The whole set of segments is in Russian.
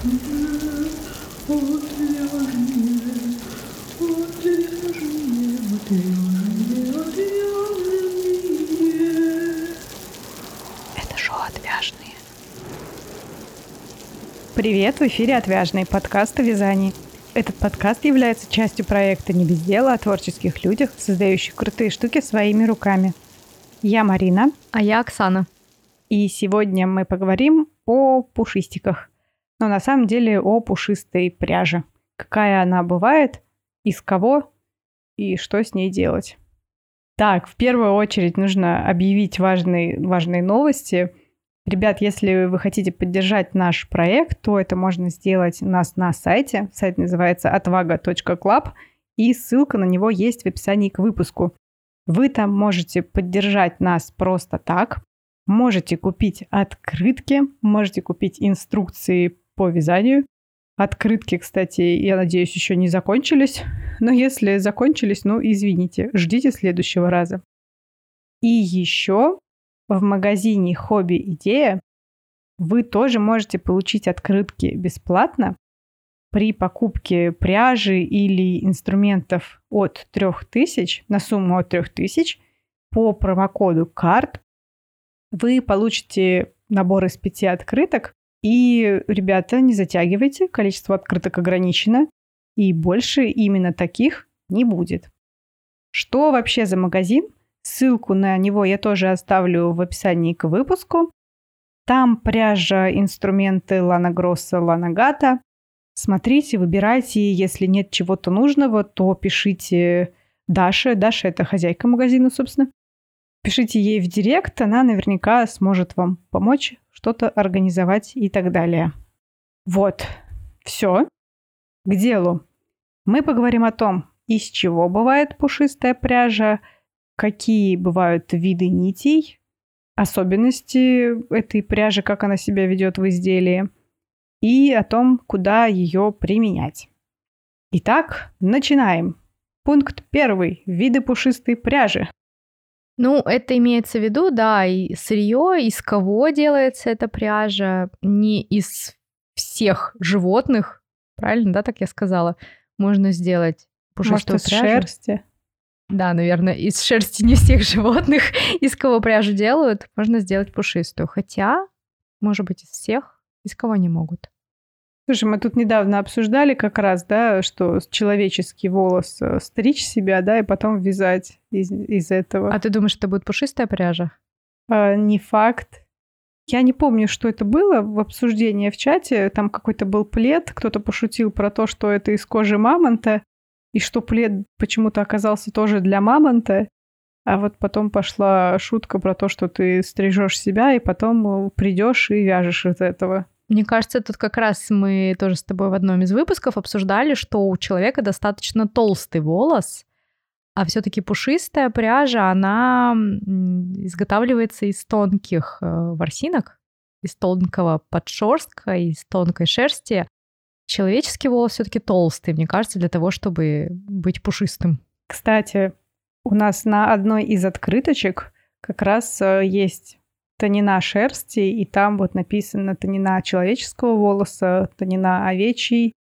Это шоу «Отвяжные». Привет, в эфире «Отвяжные» подкаст о вязании. Этот подкаст является частью проекта «Не без дела» о творческих людях, создающих крутые штуки своими руками. Я Марина. А я Оксана. И сегодня мы поговорим о пушистиках. Но на самом деле о пушистой пряже. Какая она бывает, из кого и что с ней делать. Так, в первую очередь нужно объявить важные, важные новости. Ребят, если вы хотите поддержать наш проект, то это можно сделать у нас на сайте. Сайт называется отвага.клаб, и ссылка на него есть в описании к выпуску. Вы там можете поддержать нас просто так, можете купить открытки, можете купить инструкции по вязанию, Открытки, кстати, я надеюсь, еще не закончились. Но если закончились, ну, извините, ждите следующего раза. И еще в магазине «Хобби Идея» вы тоже можете получить открытки бесплатно при покупке пряжи или инструментов от 3000 на сумму от 3000 по промокоду CARD вы получите набор из пяти открыток и, ребята, не затягивайте, количество открыток ограничено, и больше именно таких не будет. Что вообще за магазин? Ссылку на него я тоже оставлю в описании к выпуску. Там пряжа, инструменты Лана Гросса, Лана Гата. Смотрите, выбирайте. Если нет чего-то нужного, то пишите Даше. Даша – это хозяйка магазина, собственно. Пишите ей в директ, она наверняка сможет вам помочь что-то организовать и так далее. Вот, все. К делу. Мы поговорим о том, из чего бывает пушистая пряжа, какие бывают виды нитей, особенности этой пряжи, как она себя ведет в изделии, и о том, куда ее применять. Итак, начинаем. Пункт первый. Виды пушистой пряжи. Ну, это имеется в виду, да, и сырье, из кого делается эта пряжа, не из всех животных, правильно, да, так я сказала, можно сделать пушистую Может, из пряжу. шерсти? Да, наверное, из шерсти не всех животных, из кого пряжу делают, можно сделать пушистую. Хотя, может быть, из всех, из кого не могут. Слушай, мы тут недавно обсуждали как раз, да, что человеческий волос э, стричь себя, да, и потом вязать из, из этого. А ты думаешь, это будет пушистая пряжа? А, не факт. Я не помню, что это было в обсуждении в чате. Там какой-то был плед, кто-то пошутил про то, что это из кожи мамонта, и что плед почему-то оказался тоже для мамонта. А вот потом пошла шутка про то, что ты стрижешь себя, и потом э, придешь и вяжешь из этого. Мне кажется, тут как раз мы тоже с тобой в одном из выпусков обсуждали, что у человека достаточно толстый волос, а все-таки пушистая пряжа, она изготавливается из тонких э, ворсинок, из тонкого подшерстка, из тонкой шерсти. Человеческий волос все-таки толстый, мне кажется, для того, чтобы быть пушистым. Кстати, у нас на одной из открыточек как раз э, есть тонина шерсти, и там вот написано тонина человеческого волоса, тонина овечьей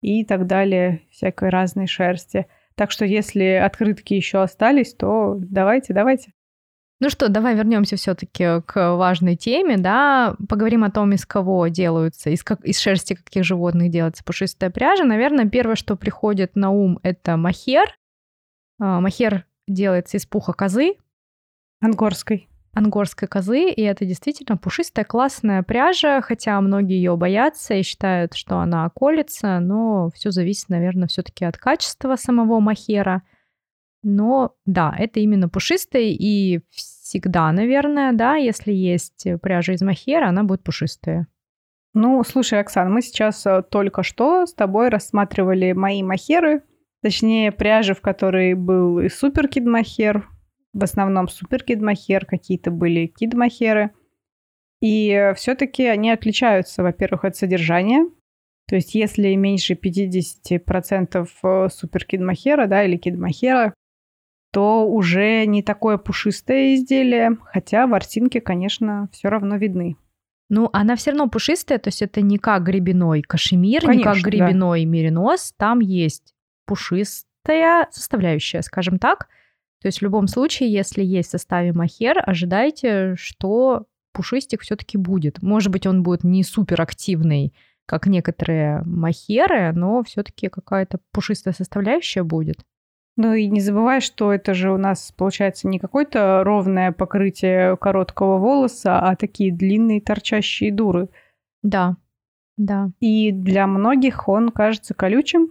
и так далее, всякой разной шерсти. Так что если открытки еще остались, то давайте, давайте. Ну что, давай вернемся все-таки к важной теме, да, поговорим о том, из кого делаются, из, как, из шерсти каких животных делается пушистая пряжа. Наверное, первое, что приходит на ум, это махер. А, махер делается из пуха козы. Ангорской ангорской козы, и это действительно пушистая классная пряжа, хотя многие ее боятся и считают, что она колется, но все зависит, наверное, все-таки от качества самого махера. Но да, это именно пушистая, и всегда, наверное, да, если есть пряжа из махера, она будет пушистая. Ну, слушай, Оксан, мы сейчас э, только что с тобой рассматривали мои махеры, точнее, пряжи, в которой был и суперкид махер, в основном суперкидмахер, какие-то были кидмахеры. И все-таки они отличаются, во-первых, от содержания. То есть если меньше 50% э, суперкидмахера, да, или кидмахера, то уже не такое пушистое изделие, хотя ворсинки, конечно, все равно видны. Ну, она все равно пушистая, то есть это не как гребеной кашемир, Конечно, не как гребеной меринос, там есть пушистая составляющая, скажем так. То есть в любом случае, если есть в составе махер, ожидайте, что пушистик все-таки будет. Может быть, он будет не супер активный, как некоторые махеры, но все-таки какая-то пушистая составляющая будет. Ну и не забывай, что это же у нас получается не какое-то ровное покрытие короткого волоса, а такие длинные торчащие дуры. Да, да. И для многих он кажется колючим.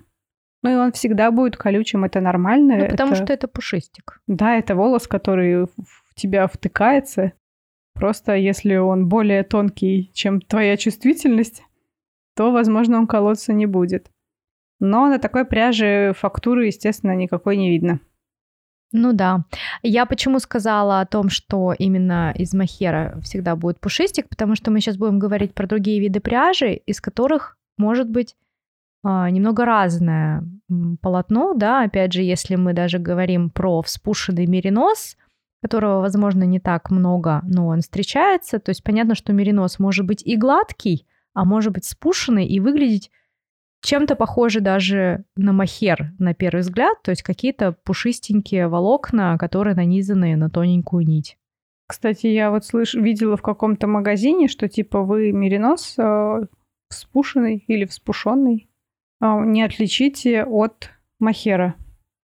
Ну и он всегда будет колючим, это нормально. Ну, потому это... что это пушистик. Да, это волос, который в тебя втыкается. Просто если он более тонкий, чем твоя чувствительность, то, возможно, он колоться не будет. Но на такой пряже фактуры, естественно, никакой не видно. Ну да. Я почему сказала о том, что именно из махера всегда будет пушистик, потому что мы сейчас будем говорить про другие виды пряжи, из которых может быть немного разное полотно, да, опять же, если мы даже говорим про вспушенный меринос, которого, возможно, не так много, но он встречается, то есть понятно, что меринос может быть и гладкий, а может быть спушенный и выглядеть чем-то похожи даже на махер на первый взгляд, то есть какие-то пушистенькие волокна, которые нанизаны на тоненькую нить. Кстати, я вот слыш... видела в каком-то магазине, что типа вы меринос э, вспушенный или вспушенный не отличите от махера.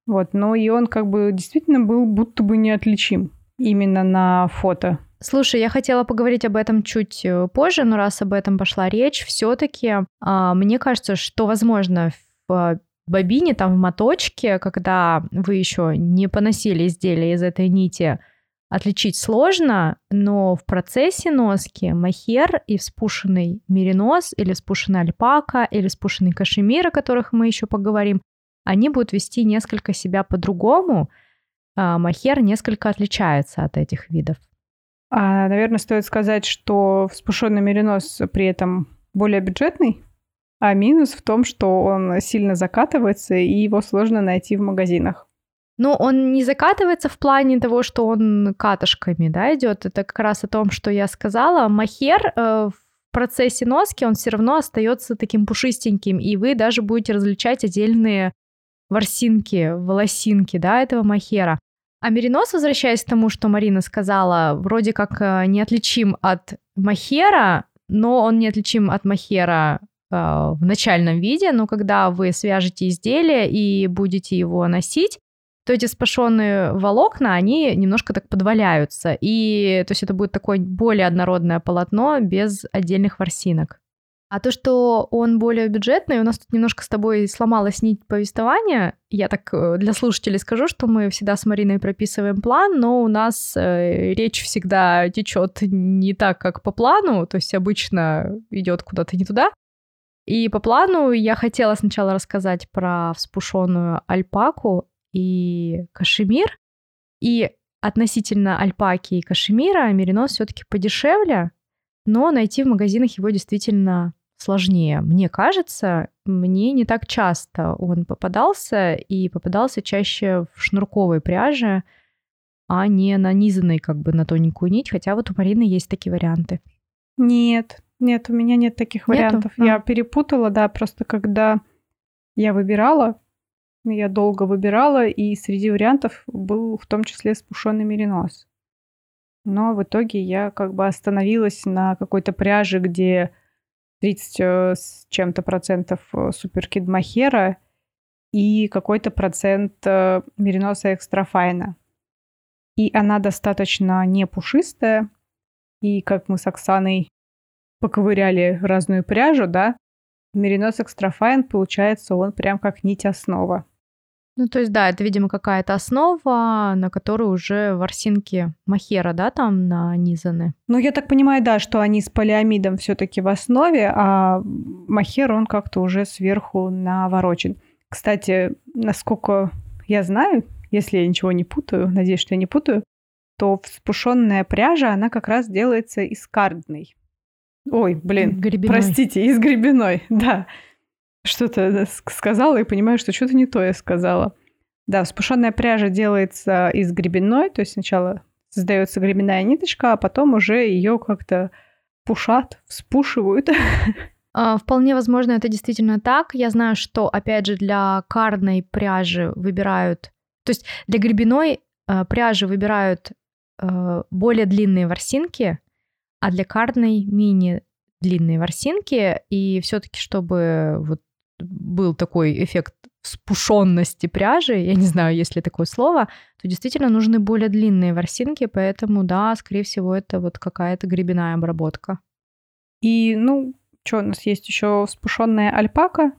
Вот, но и он как бы действительно был будто бы неотличим именно на фото. Слушай, я хотела поговорить об этом чуть э, позже, но раз об этом пошла речь, все-таки а, мне кажется, что, возможно, в бобине, там в моточке, когда вы еще не поносили изделие из этой нити, отличить сложно, но в процессе носки махер и вспушенный меринос или вспушенная альпака или вспушенный кашемир, о которых мы еще поговорим, они будут вести несколько себя по-другому. А махер несколько отличается от этих видов. А, наверное, стоит сказать, что вспушенный меринос при этом более бюджетный, а минус в том, что он сильно закатывается, и его сложно найти в магазинах. Ну, он не закатывается в плане того, что он катышками, да, идет. Это как раз о том, что я сказала. Махер э, в процессе носки он все равно остается таким пушистеньким, и вы даже будете различать отдельные ворсинки, волосинки, да, этого махера. А меринос, возвращаясь к тому, что Марина сказала, вроде как э, неотличим от махера, но он неотличим от махера э, в начальном виде, но когда вы свяжете изделие и будете его носить, то эти спашенные волокна, они немножко так подваляются. И то есть это будет такое более однородное полотно без отдельных ворсинок. А то, что он более бюджетный, у нас тут немножко с тобой сломалась нить повествования. Я так э, для слушателей скажу, что мы всегда с Мариной прописываем план, но у нас э, речь всегда течет не так, как по плану, то есть обычно идет куда-то не туда. И по плану я хотела сначала рассказать про вспушенную альпаку и кашемир. И относительно альпаки и кашемира меринос все-таки подешевле, но найти в магазинах его действительно сложнее. Мне кажется, мне не так часто он попадался, и попадался чаще в шнурковой пряже, а не нанизанной как бы на тоненькую нить, хотя вот у Марины есть такие варианты. Нет, нет, у меня нет таких Нету? вариантов. А. Я перепутала, да, просто когда я выбирала, я долго выбирала, и среди вариантов был в том числе спушенный меринос. Но в итоге я как бы остановилась на какой-то пряже, где 30 э, с чем-то процентов э, суперкид махера и какой-то процент э, мериноса экстрафайна. И она достаточно не пушистая. И как мы с Оксаной поковыряли разную пряжу, да, меринос экстрафайн, получается, он прям как нить основа. Ну, то есть, да, это, видимо, какая-то основа, на которую уже ворсинки махера, да, там нанизаны. Ну, я так понимаю, да, что они с полиамидом все таки в основе, а махер, он как-то уже сверху наворочен. Кстати, насколько я знаю, если я ничего не путаю, надеюсь, что я не путаю, то вспушенная пряжа, она как раз делается из кардной. Ой, блин, гребеной. простите, из гребеной, да что-то сказала и понимаю, что что-то не то я сказала. Да, вспушенная пряжа делается из гребенной, то есть сначала создается гребенная ниточка, а потом уже ее как-то пушат, вспушивают. А, вполне возможно, это действительно так. Я знаю, что, опять же, для карной пряжи выбирают... То есть для гребеной э, пряжи выбирают э, более длинные ворсинки, а для карной мини длинные ворсинки. И все таки чтобы вот был такой эффект спушенности пряжи, я не знаю, есть ли такое слово, то действительно нужны более длинные ворсинки, поэтому, да, скорее всего, это вот какая-то гребенная обработка. И, ну, что у нас есть еще спушенная альпака?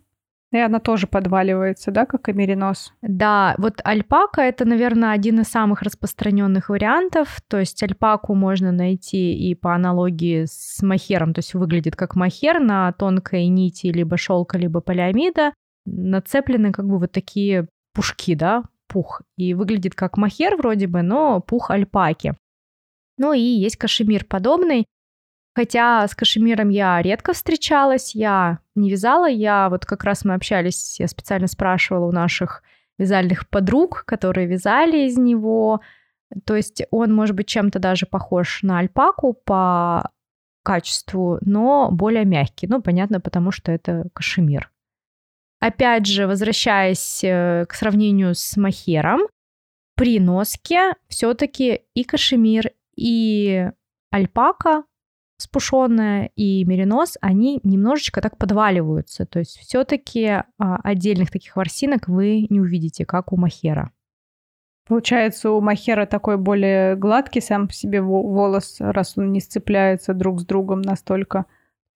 И она тоже подваливается, да, как и меринос? Да, вот альпака это, наверное, один из самых распространенных вариантов. То есть альпаку можно найти и по аналогии с махером, то есть выглядит как махер на тонкой нити либо шелка, либо полиамида. Нацеплены как бы вот такие пушки, да, пух. И выглядит как махер вроде бы, но пух альпаки. Ну и есть кашемир подобный. Хотя с кашемиром я редко встречалась, я не вязала, я вот как раз мы общались, я специально спрашивала у наших вязальных подруг, которые вязали из него. То есть он может быть чем-то даже похож на альпаку по качеству, но более мягкий. Ну, понятно, потому что это кашемир. Опять же, возвращаясь э, к сравнению с махером, при носке все-таки и кашемир, и альпака спушенная и меринос, они немножечко так подваливаются. То есть все-таки а, отдельных таких ворсинок вы не увидите, как у махера. Получается, у махера такой более гладкий сам по себе волос, раз он не сцепляется друг с другом настолько,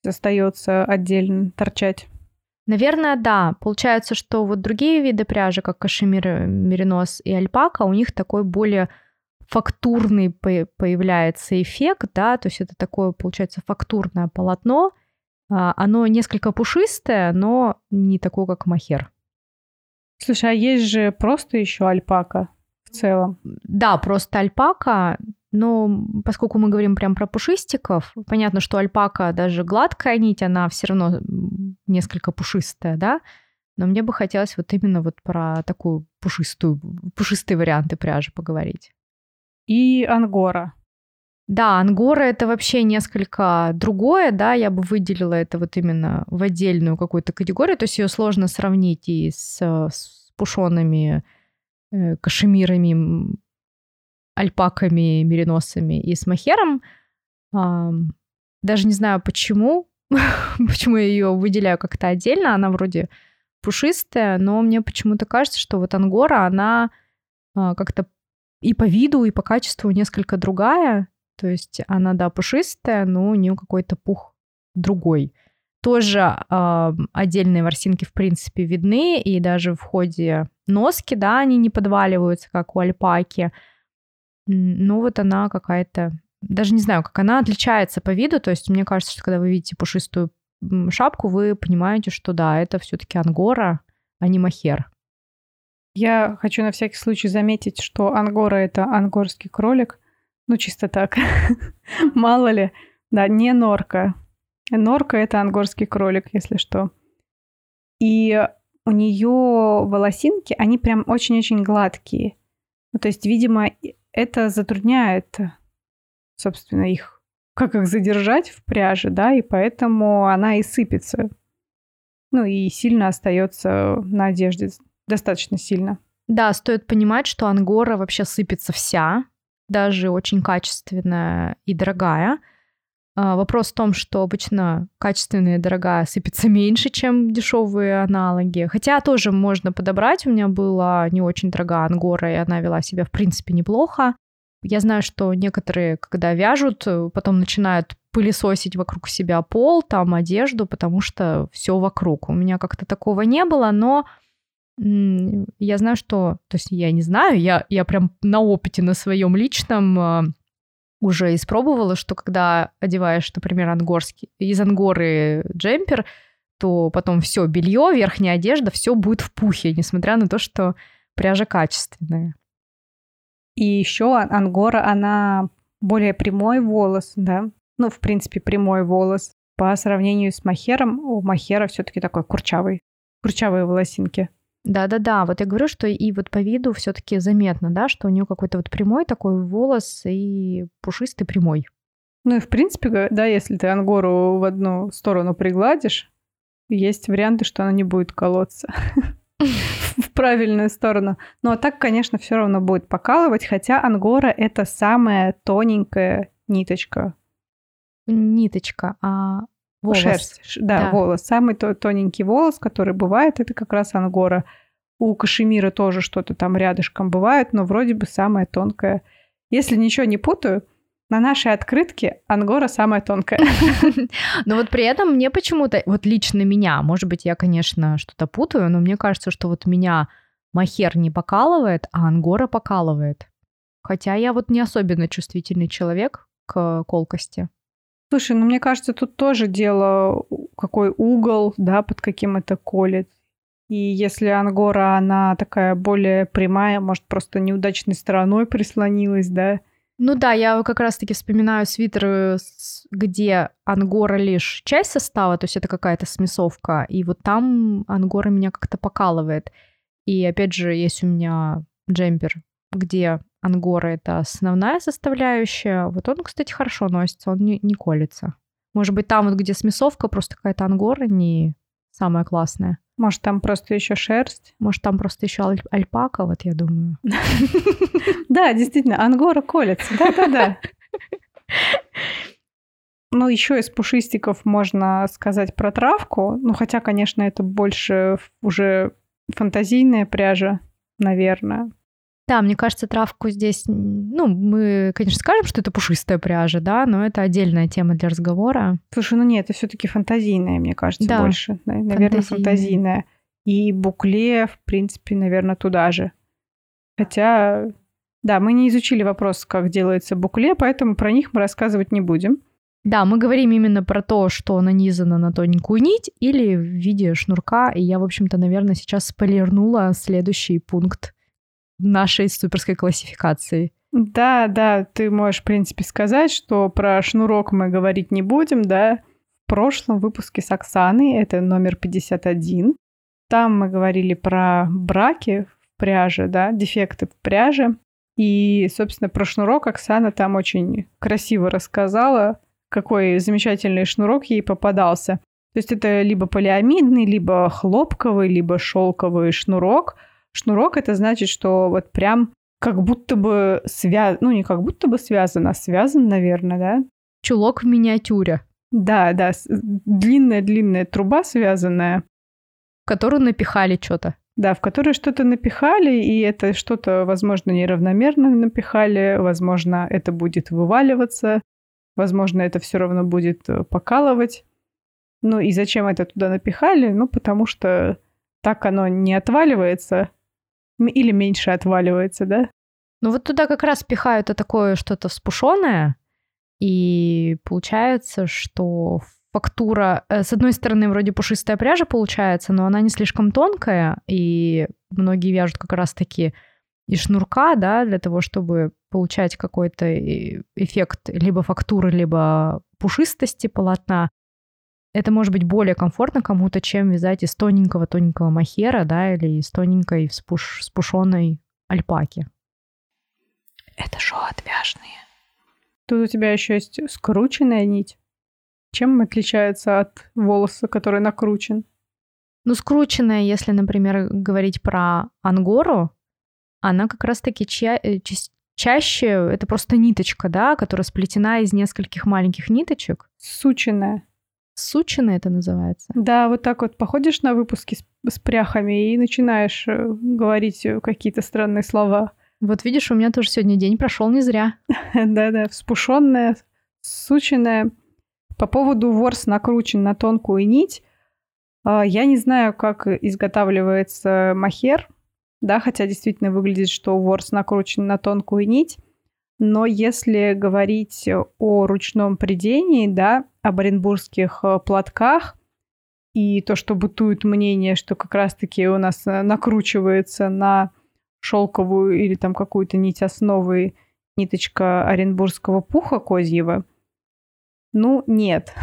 остается отдельно торчать. Наверное, да. Получается, что вот другие виды пряжи, как кашемир, меринос и альпака, у них такой более фактурный появляется эффект, да, то есть это такое, получается, фактурное полотно. А, оно несколько пушистое, но не такое, как махер. Слушай, а есть же просто еще альпака в целом? Да, просто альпака, но поскольку мы говорим прям про пушистиков, понятно, что альпака, даже гладкая нить, она все равно несколько пушистая, да, но мне бы хотелось вот именно вот про такую пушистую, пушистые варианты пряжи поговорить и ангора. Да, ангора это вообще несколько другое, да, я бы выделила это вот именно в отдельную какую-то категорию, то есть ее сложно сравнить и с, с пушеными э, кашемирами, альпаками, мериносами и с махером. Э, даже не знаю почему, почему я ее выделяю как-то отдельно, она вроде пушистая, но мне почему-то кажется, что вот ангора, она э, как-то и по виду, и по качеству несколько другая. То есть она, да, пушистая, но у нее какой-то пух другой. Тоже э, отдельные ворсинки, в принципе, видны, и даже в ходе носки, да, они не подваливаются, как у альпаки. Ну, вот она какая-то... Даже не знаю, как она отличается по виду. То есть мне кажется, что когда вы видите пушистую шапку, вы понимаете, что да, это все-таки ангора, а не махер. Я хочу на всякий случай заметить, что ангора — это ангорский кролик. Ну, чисто так. Мало ли. Да, не норка. Норка — это ангорский кролик, если что. И у нее волосинки, они прям очень-очень гладкие. Ну, то есть, видимо, это затрудняет, собственно, их, как их задержать в пряже, да, и поэтому она и сыпется. Ну, и сильно остается на одежде достаточно сильно. Да, стоит понимать, что ангора вообще сыпется вся, даже очень качественная и дорогая. А, вопрос в том, что обычно качественная и дорогая сыпется меньше, чем дешевые аналоги. Хотя тоже можно подобрать. У меня была не очень дорогая ангора, и она вела себя, в принципе, неплохо. Я знаю, что некоторые, когда вяжут, потом начинают пылесосить вокруг себя пол, там одежду, потому что все вокруг. У меня как-то такого не было, но я знаю, что... То есть я не знаю, я, я прям на опыте на своем личном а, уже испробовала, что когда одеваешь, например, ангорский, из ангоры джемпер, то потом все белье, верхняя одежда, все будет в пухе, несмотря на то, что пряжа качественная. И еще ангора, она более прямой волос, да? Ну, в принципе, прямой волос. По сравнению с махером, у махера все-таки такой курчавый, курчавые волосинки. Да-да-да, вот я говорю, что и вот по виду все таки заметно, да, что у нее какой-то вот прямой такой волос и пушистый прямой. Ну и в принципе, да, если ты ангору в одну сторону пригладишь, есть варианты, что она не будет колоться в правильную сторону. Ну а так, конечно, все равно будет покалывать, хотя ангора это самая тоненькая ниточка. Ниточка, а волос. Шерсть, да, да. волос. Самый тоненький волос, который бывает, это как раз ангора. У кашемира тоже что-то там рядышком бывает, но вроде бы самая тонкая. Если ничего не путаю, на нашей открытке ангора самая тонкая. Но вот при этом мне почему-то, вот лично меня, может быть, я, конечно, что-то путаю, но мне кажется, что вот меня махер не покалывает, а ангора покалывает. Хотя я вот не особенно чувствительный человек к колкости. Слушай, ну мне кажется, тут тоже дело, какой угол, да, под каким это колет. И если ангора, она такая более прямая, может, просто неудачной стороной прислонилась, да? Ну да, я как раз-таки вспоминаю свитеры, где ангора лишь часть состава, то есть это какая-то смесовка, и вот там ангора меня как-то покалывает. И опять же, есть у меня джемпер, где ангора — это основная составляющая. Вот он, кстати, хорошо носится, он не, не колется. Может быть, там вот, где смесовка, просто какая-то ангора не самая классная. Может, там просто еще шерсть? Может, там просто еще аль- альпака, вот я думаю. Да, действительно, ангора колется. Да-да-да. Ну, еще из пушистиков можно сказать про травку. Ну, хотя, конечно, это больше уже фантазийная пряжа, наверное. Да, мне кажется, травку здесь, ну, мы, конечно, скажем, что это пушистая пряжа, да, но это отдельная тема для разговора. Слушай, ну нет, это все-таки фантазийная, мне кажется, да, больше. Наверное, фантазийная. фантазийная. И букле, в принципе, наверное, туда же. Хотя, да, мы не изучили вопрос, как делается букле, поэтому про них мы рассказывать не будем. Да, мы говорим именно про то, что нанизано на тоненькую нить или в виде шнурка. И я, в общем-то, наверное, сейчас спойлернула следующий пункт нашей суперской классификации. Да, да, ты можешь, в принципе, сказать, что про шнурок мы говорить не будем, да. В прошлом выпуске с Оксаной, это номер 51, там мы говорили про браки в пряже, да, дефекты в пряже. И, собственно, про шнурок Оксана там очень красиво рассказала, какой замечательный шнурок ей попадался. То есть это либо полиамидный, либо хлопковый, либо шелковый шнурок – Шнурок это значит, что вот прям как будто бы связан, ну не как будто бы связан, а связан, наверное, да? Чулок в миниатюре. Да, да, длинная-длинная труба связанная. В которую напихали что-то. Да, в которую что-то напихали, и это что-то, возможно, неравномерно напихали, возможно, это будет вываливаться, возможно, это все равно будет э, покалывать. Ну и зачем это туда напихали? Ну, потому что так оно не отваливается, или меньше отваливается, да? Ну вот туда как раз пихают это такое что-то вспушенное, и получается, что фактура, э, с одной стороны, вроде пушистая пряжа получается, но она не слишком тонкая, и многие вяжут как раз-таки из шнурка, да, для того, чтобы получать какой-то эффект либо фактуры, либо пушистости полотна это может быть более комфортно кому-то, чем вязать из тоненького-тоненького махера, да, или из тоненькой вспуш... спушенной альпаки. Это шоу отвяжные. Тут у тебя еще есть скрученная нить. Чем отличается от волоса, который накручен? Ну, скрученная, если, например, говорить про ангору, она как раз-таки ча- э, ча- чаще это просто ниточка, да, которая сплетена из нескольких маленьких ниточек. Сученная. Сучина это называется. Да, вот так вот походишь на выпуски с, с пряхами и начинаешь э, говорить э, какие-то странные слова. Вот видишь, у меня тоже сегодня день прошел не зря. Да-да, вспушенная, сученная. По поводу ворс накручен на тонкую нить. А, я не знаю, как изготавливается махер, да, хотя действительно выглядит, что ворс накручен на тонкую нить. Но если говорить о ручном придении, да, об оренбургских э, платках, и то, что бытует мнение, что как раз-таки у нас э, накручивается на шелковую или там какую-то нить основы ниточка оренбургского пуха козьего. Ну, нет.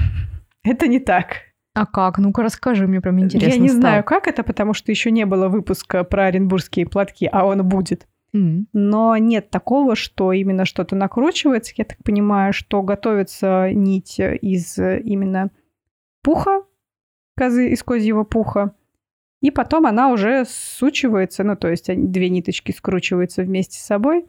Это не так. А как? Ну-ка расскажи мне, прям интересно Я не стало. знаю, как это, потому что еще не было выпуска про оренбургские платки, а он будет. Но нет такого, что именно что-то накручивается. Я так понимаю, что готовится нить из э, именно пуха, козы, из козьего пуха, и потом она уже сучивается, ну, то есть две ниточки скручиваются вместе с собой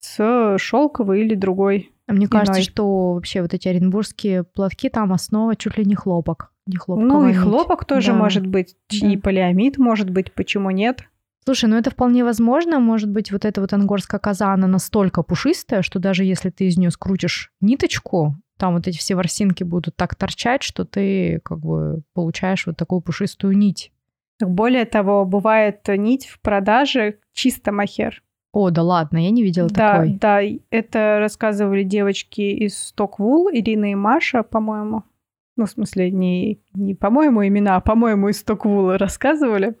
с шелковой или другой. А Мне кажется, Иной. что вообще вот эти оренбургские платки, там основа чуть ли не хлопок. Не хлопковая ну, и нить. хлопок тоже Да. может быть, Да. и полиамид может быть, почему нет? Слушай, ну это вполне возможно. Может быть, вот эта вот ангорская коза, она настолько пушистая, что даже если ты из нее скрутишь ниточку, там вот эти все ворсинки будут так торчать, что ты как бы получаешь вот такую пушистую нить. Более того, бывает нить в продаже чисто махер. О, да ладно, я не видела Да, такой. да, и это рассказывали девочки из Стоквул, Ирина и Маша, по-моему. Ну, в смысле, не, не по-моему имена, а по-моему из Стоквула рассказывали,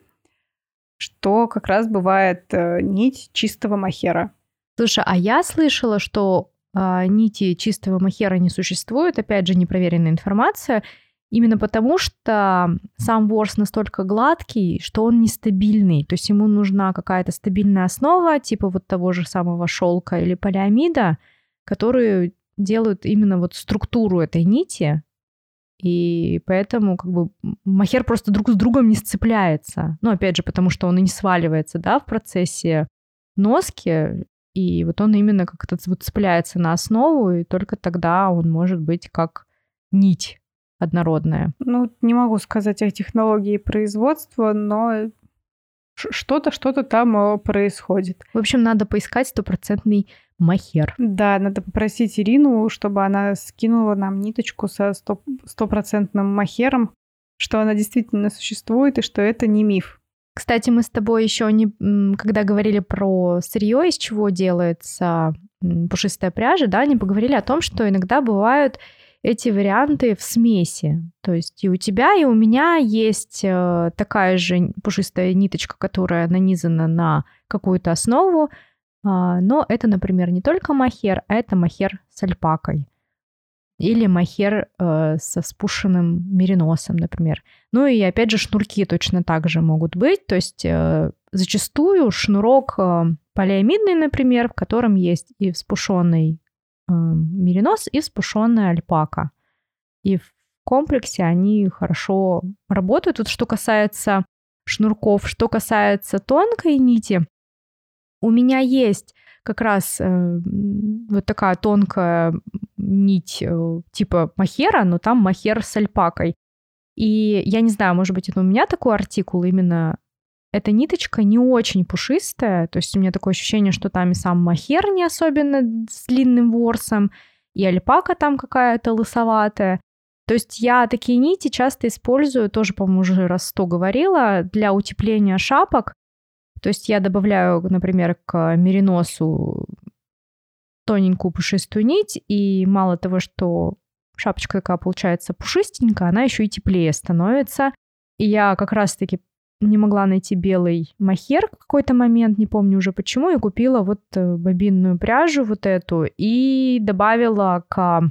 что как раз бывает э, нить чистого махера. Слушай, а я слышала, что а, нити чистого махера не существует, опять же, непроверенная информация, именно потому что сам ворс настолько гладкий, что он нестабильный. То есть ему нужна какая-то стабильная основа, типа вот того же самого шелка или полиамида, которые делают именно вот структуру этой нити, и поэтому как бы махер просто друг с другом не сцепляется. Ну, опять же, потому что он и не сваливается, да, в процессе носки, и вот он именно как-то вот цепляется на основу, и только тогда он может быть как нить однородная. Ну, не могу сказать о технологии производства, но что-то, что-то там э, происходит. В общем, надо поискать стопроцентный махер. Да, надо попросить Ирину, чтобы она скинула нам ниточку со сто- стопроцентным махером, что она действительно существует и что это не миф. Кстати, мы с тобой еще не, когда говорили про сырье, из чего делается пушистая пряжа, да, не поговорили о том, что иногда бывают эти варианты в смеси. То есть и у тебя, и у меня есть э, такая же пушистая ниточка, которая нанизана на какую-то основу, а, но это, например, не только махер, а это махер с альпакой. Или махер э, со спушенным мериносом, например. Ну и опять же шнурки точно так же могут быть. То есть э, зачастую шнурок э, полиамидный, например, в котором есть и вспушенный меринос, и вспушенная альпака. И в комплексе они хорошо работают. Вот что касается шнурков, что касается тонкой нити, у меня есть как раз э, вот такая тонкая нить э, типа махера, но там махер с альпакой. И я не знаю, может быть, это у меня такой артикул именно. Эта ниточка не очень пушистая, то есть у меня такое ощущение, что там и сам махер не особенно с длинным ворсом, и альпака там какая-то лысоватая. То есть я такие нити часто использую, тоже, по-моему, уже раз сто говорила, для утепления шапок. То есть я добавляю, например, к мериносу тоненькую пушистую нить, и мало того, что шапочка такая получается пушистенькая, она еще и теплее становится. И я как раз-таки не могла найти белый махер в какой-то момент, не помню уже почему, и купила вот э, бобинную пряжу вот эту и добавила к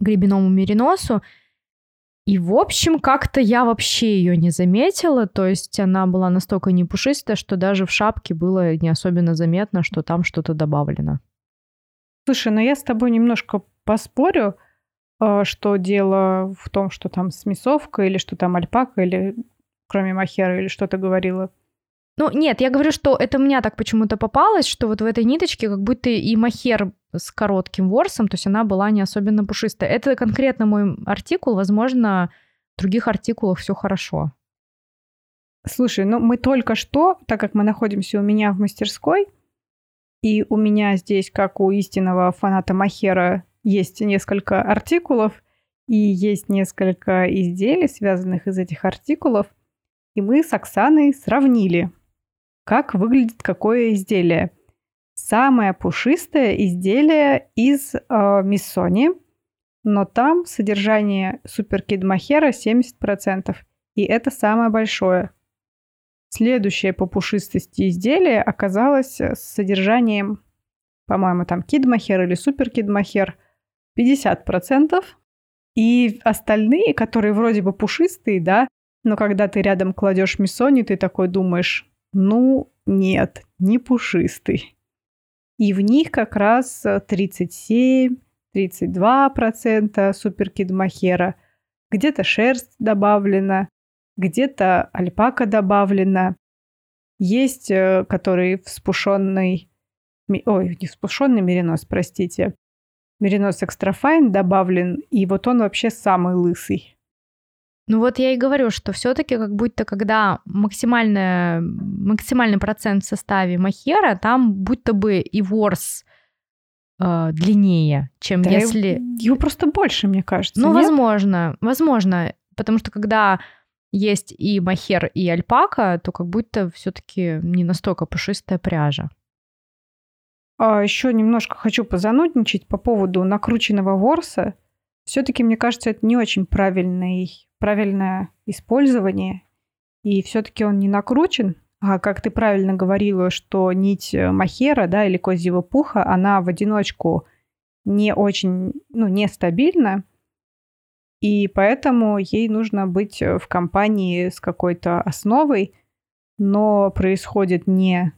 гребеному мериносу. И, в общем, как-то я вообще ее не заметила, то есть она была настолько не пушистая, что даже в шапке было не особенно заметно, что там что-то добавлено. Слушай, ну я с тобой немножко поспорю, э, что дело в том, что там смесовка или что там альпака, или кроме махера, или что ты говорила. Ну, нет, я говорю, что это у меня так почему-то попалось, что вот в этой ниточке как будто и махер с коротким ворсом, то есть она была не особенно пушистая. Это конкретно мой артикул, возможно, в других артикулах все хорошо. Слушай, ну мы только что, так как мы находимся у меня в мастерской, и у меня здесь, как у истинного фаната Махера, есть несколько артикулов, и есть несколько изделий, связанных из этих артикулов, и мы с Оксаной сравнили, как выглядит какое изделие. Самое пушистое изделие из э, Миссони, но там содержание суперкид Махера 70%, и это самое большое. Следующее по пушистости изделие оказалось с содержанием, по-моему, там кидмахер или суперкидмахер 50%. И остальные, которые вроде бы пушистые, да, но когда ты рядом кладешь миссони, ты такой думаешь, ну, нет, не пушистый. И в них как раз 37-32% суперкид махера. Где-то шерсть добавлена, где-то альпака добавлена. Есть, э, который вспушенный, ой, не вспушенный меринос, простите, меринос экстрафайн добавлен, и вот он вообще самый лысый. Ну вот я и говорю, что все-таки как будто когда максимальная, максимальный процент в составе махера, там будто бы и ворс э, длиннее, чем да если... Его просто больше, мне кажется. Ну, нет? возможно, возможно. Потому что когда есть и махер, и альпака, то как будто все-таки не настолько пушистая пряжа. А еще немножко хочу позанудничать по поводу накрученного ворса. Все-таки, мне кажется, это не очень правильный, правильное использование. И все-таки он не накручен. А как ты правильно говорила, что нить махера, да, или козьего пуха, она в одиночку не очень, ну, нестабильна. И поэтому ей нужно быть в компании с какой-то основой, но происходит не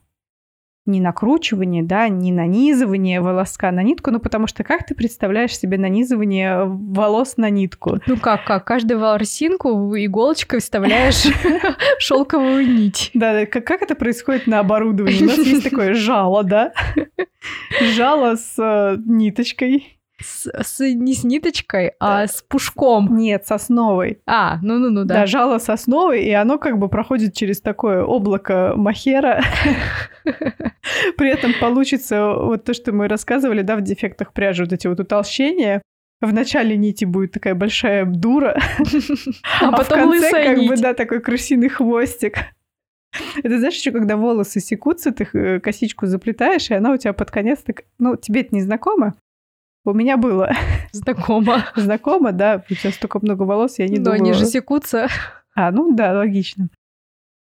не накручивание, да, не нанизывание волоска на нитку, ну потому что как ты представляешь себе нанизывание волос на нитку? Ну как, как? Каждую волосинку иголочкой вставляешь шелковую нить. Да, как, как это происходит на оборудовании? У нас есть такое жало, да? Жало с э, ниточкой. С, с, не с ниточкой, а с пушком. Нет, с основой. А, ну-ну-ну, да. Да, жало с основой, и оно как бы проходит через такое облако махера. При этом получится вот то, что мы рассказывали, да, в дефектах пряжи, вот эти вот утолщения. В начале нити будет такая большая дура, а, потом в конце как бы, да, такой крысиный хвостик. Это знаешь, еще когда волосы секутся, ты э, косичку заплетаешь, и она у тебя под конец так... Ну, тебе это не знакомо? У меня было. Знакомо. Знакомо, да. У тебя столько много волос, я не Но думаю... они же секутся. А, ну да, логично.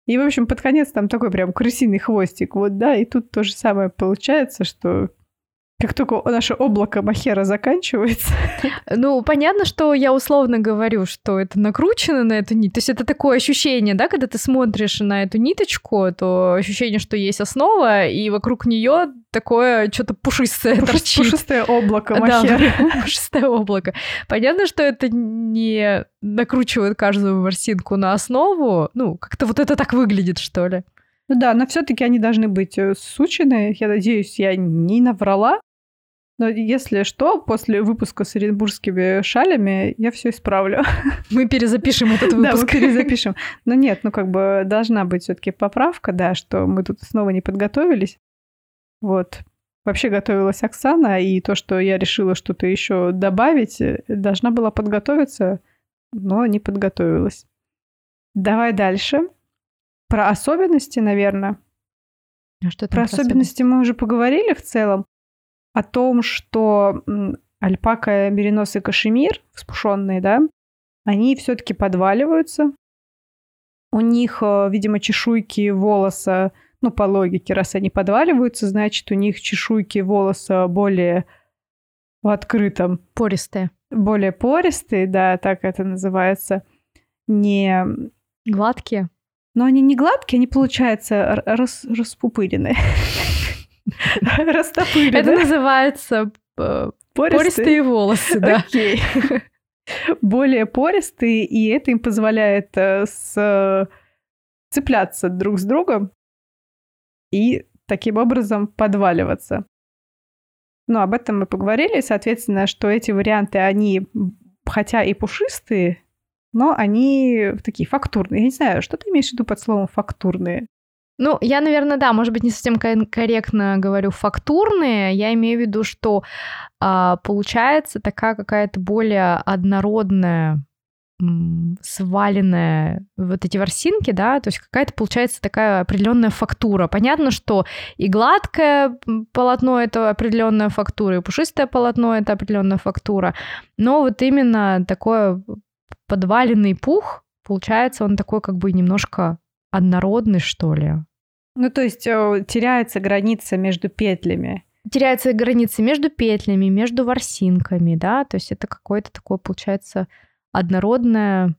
И, в общем, под конец там такой прям крысиный хвостик. Вот, да, и тут то же самое получается, что как только наше облако махера заканчивается. Ну, понятно, что я условно говорю, что это накручено на эту нить. То есть это такое ощущение, да, когда ты смотришь на эту ниточку, то ощущение, что есть основа, и вокруг нее такое что-то пушистое Пуш, торчит. Пушистое облако махера. Да, пушистое облако. Понятно, что это не накручивает каждую ворсинку на основу. Ну, как-то вот это так выглядит, что ли. Ну да, но все-таки они должны быть э, сучены. Я надеюсь, я не наврала. Но если что, после выпуска с оренбургскими шалями я все исправлю. Мы перезапишем этот выпуск. Да, мы перезапишем. Но нет, ну как бы должна быть все-таки поправка, да, что мы тут снова не подготовились. Вот. Вообще готовилась Оксана, и то, что я решила что-то еще добавить, э, должна была подготовиться, но не подготовилась. Давай дальше. Про особенности, наверное. А что про особенности мы уже поговорили в целом. О том, что альпака, меринос и кашемир, вспушенные, да, они все-таки подваливаются. У них, э, видимо, чешуйки волоса, ну, по логике, раз они подваливаются, значит, у них чешуйки волоса более в открытом. Пористые. Более пористые, да, так это называется. Не... Гладкие. Но они не гладкие, они, получается, рас, распупыренные. Растопырены. Это называется э, пористые волосы, да. Окей. Более пористые, и это им позволяет э, с... цепляться друг с другом и таким образом подваливаться. Ну, об этом мы поговорили, соответственно, что эти варианты, они хотя и пушистые, но они такие фактурные. Я не знаю, что ты имеешь в виду под словом фактурные? Ну, я, наверное, да, может быть, не совсем корректно говорю фактурные. Я имею в виду, что а, получается такая какая-то более однородная сваленная вот эти ворсинки, да, то есть какая-то получается такая определенная фактура. Понятно, что и гладкое полотно это определенная фактура, и пушистое полотно это определенная фактура, но вот именно такое подваленный пух, получается, он такой как бы немножко однородный, что ли. Ну, то есть э, теряется граница между петлями. Теряется граница между петлями, между ворсинками, да, то есть это какое-то такое, получается, однородное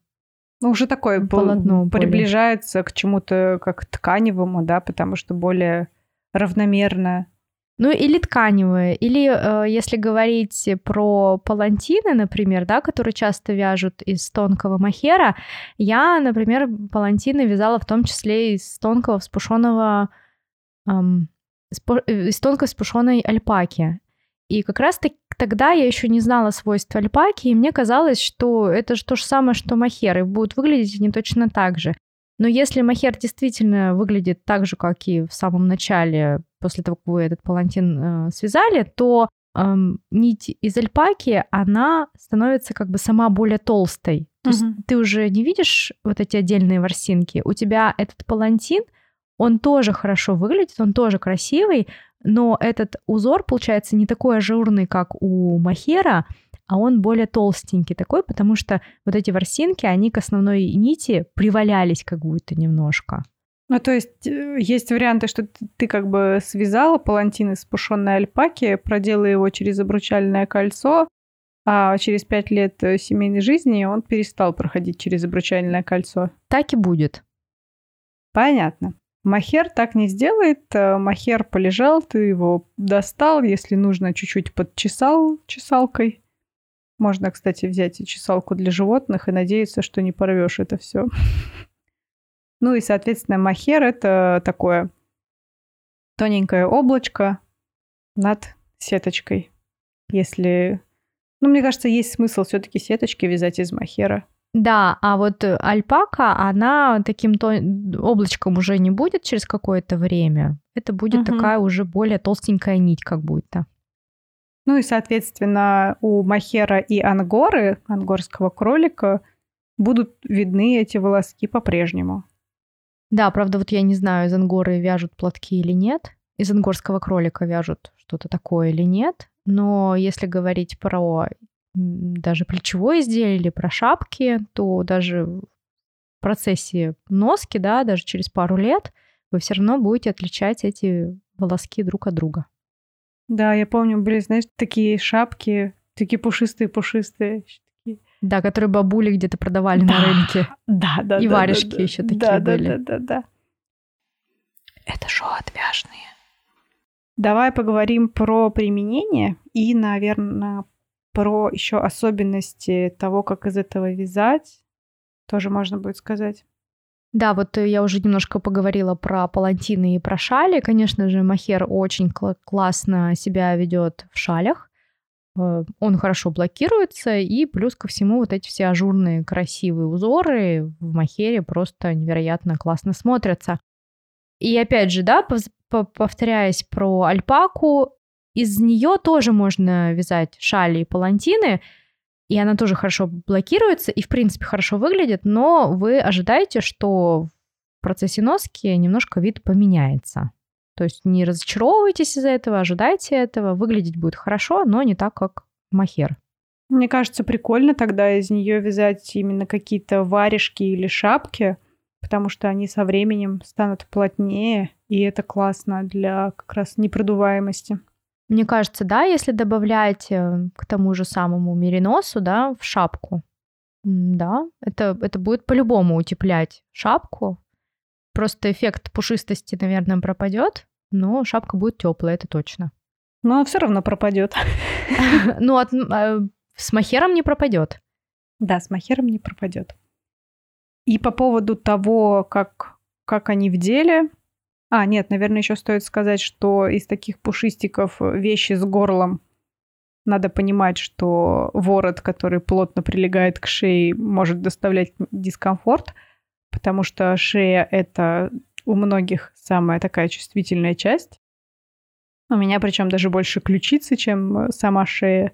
Ну, уже такое Полотно приближается более. к чему-то как тканевому, да, потому что более равномерно. Ну, или тканевые, или э, если говорить про палантины, например, да, которые часто вяжут из тонкого махера, я, например, палантины вязала в том числе из тонкого вспушенного, эм, из тонкой вспушенной альпаки. И как раз тогда я еще не знала свойств альпаки, и мне казалось, что это же то же самое, что махер, и будут выглядеть они точно так же. Но если махер действительно выглядит так же, как и в самом начале, после того, как вы этот палантин э, связали, то эм, нить из альпаки, она становится как бы сама более толстой. То угу. есть ты уже не видишь вот эти отдельные ворсинки. У тебя этот палантин, он тоже хорошо выглядит, он тоже красивый, но этот узор получается не такой ажурный, как у махера, а он более толстенький такой, потому что вот эти ворсинки, они к основной нити привалялись как будто немножко. Ну, то есть э, есть варианты, что ты, ты как бы связала палантин из пушенной альпаки, продела его через обручальное кольцо, а через пять лет э, семейной жизни он перестал проходить через обручальное кольцо. Так и будет. Понятно. Махер так не сделает. Э, махер полежал, ты его достал, если нужно, чуть-чуть подчесал чесалкой. Можно, кстати, взять и чесалку для животных и надеяться, что не порвешь это все. Ну и, соответственно, махер это такое тоненькое облачко над сеточкой. Если... Ну, мне кажется, есть смысл все-таки сеточки вязать из махера. Да, а вот э, альпака, она таким то облачком уже не будет через какое-то время. Это будет угу. такая уже более толстенькая нить, как будто. Ну и, соответственно, у махера и ангоры, ангорского кролика, будут видны эти волоски по-прежнему. Да, правда, вот я не знаю, из ангоры вяжут платки или нет, из ангорского кролика вяжут что-то такое или нет, но если говорить про даже плечевое изделие или про шапки, то даже в процессе носки, да, даже через пару лет вы все равно будете отличать эти волоски друг от друга. Да, я помню, были, знаешь, такие шапки, такие пушистые-пушистые. Да, которые бабули где-то продавали да, на рынке. Да, да. И да, варежки да, еще такие да, были. Да, да, да, да. Это шоу отвяжные. Давай поговорим про применение и, наверное, про еще особенности того, как из этого вязать, тоже можно будет сказать. Да, вот я уже немножко поговорила про палантины и про шали. Конечно же, махер очень кл- классно себя ведет в шалях. Э, он хорошо блокируется, и плюс ко всему вот эти все ажурные красивые узоры в махере просто невероятно классно смотрятся. И опять же, да, повторяясь про альпаку, из нее тоже можно вязать шали и палантины, и она тоже хорошо блокируется и, в принципе, хорошо выглядит, но вы ожидаете, что в процессе носки немножко вид поменяется. То есть не разочаровывайтесь из-за этого, ожидайте этого, выглядеть будет хорошо, но не так, как махер. Мне кажется, прикольно тогда из нее вязать именно какие-то варежки или шапки, потому что они со временем станут плотнее, и это классно для как раз непродуваемости. Мне кажется, да, если добавлять э, к тому же самому мериносу, да, в шапку, да, это, это будет по-любому утеплять шапку. Просто эффект пушистости, наверное, пропадет, но шапка будет теплая, это точно. Но все равно пропадет. Ну, а, с махером не пропадет. Да, с махером не пропадет. И по поводу того, как, как они в деле, а, нет, наверное, еще стоит сказать, что из таких пушистиков вещи с горлом надо понимать, что ворот, который плотно прилегает к шее, может доставлять дискомфорт, потому что шея — это у многих самая такая чувствительная часть. У меня причем даже больше ключицы, чем сама шея.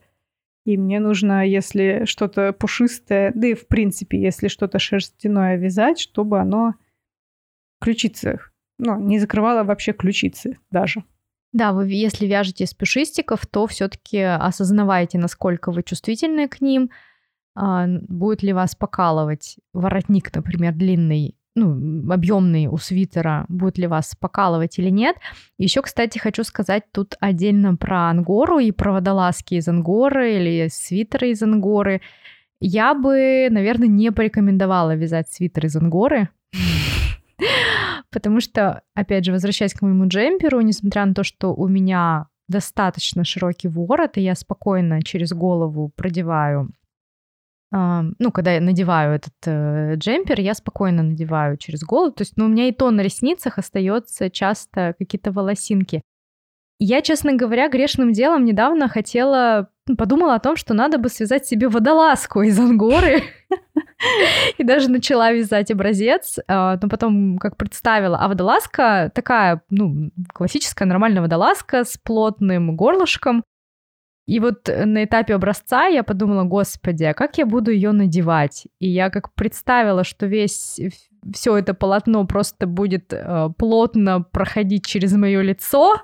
И мне нужно, если что-то пушистое, да и в принципе, если что-то шерстяное вязать, чтобы оно ключицы ну, не закрывала вообще ключицы даже. Да, вы если вяжете из пушистиков, то все-таки осознавайте, насколько вы чувствительны к ним, а, будет ли вас покалывать воротник, например, длинный, ну, объемный у свитера, будет ли вас покалывать или нет. Еще, кстати, хочу сказать тут отдельно про ангору и про водолазки из ангоры или свитеры из ангоры. Я бы, наверное, не порекомендовала вязать свитер из ангоры, потому что, опять же, возвращаясь к моему джемперу, несмотря на то, что у меня достаточно широкий ворот, и я спокойно через голову продеваю ну, когда я надеваю этот э, джемпер, я спокойно надеваю через голову. То есть, ну, у меня и то на ресницах остается часто какие-то волосинки. Я, честно говоря, грешным делом недавно хотела, подумала о том, что надо бы связать себе водолазку из ангоры. И даже начала вязать образец, а, но потом как представила. А водолазка такая, ну, классическая нормальная водолазка с плотным горлышком. И вот на этапе образца я подумала, господи, а как я буду ее надевать? И я как представила, что весь все это полотно просто будет э, плотно проходить через мое лицо,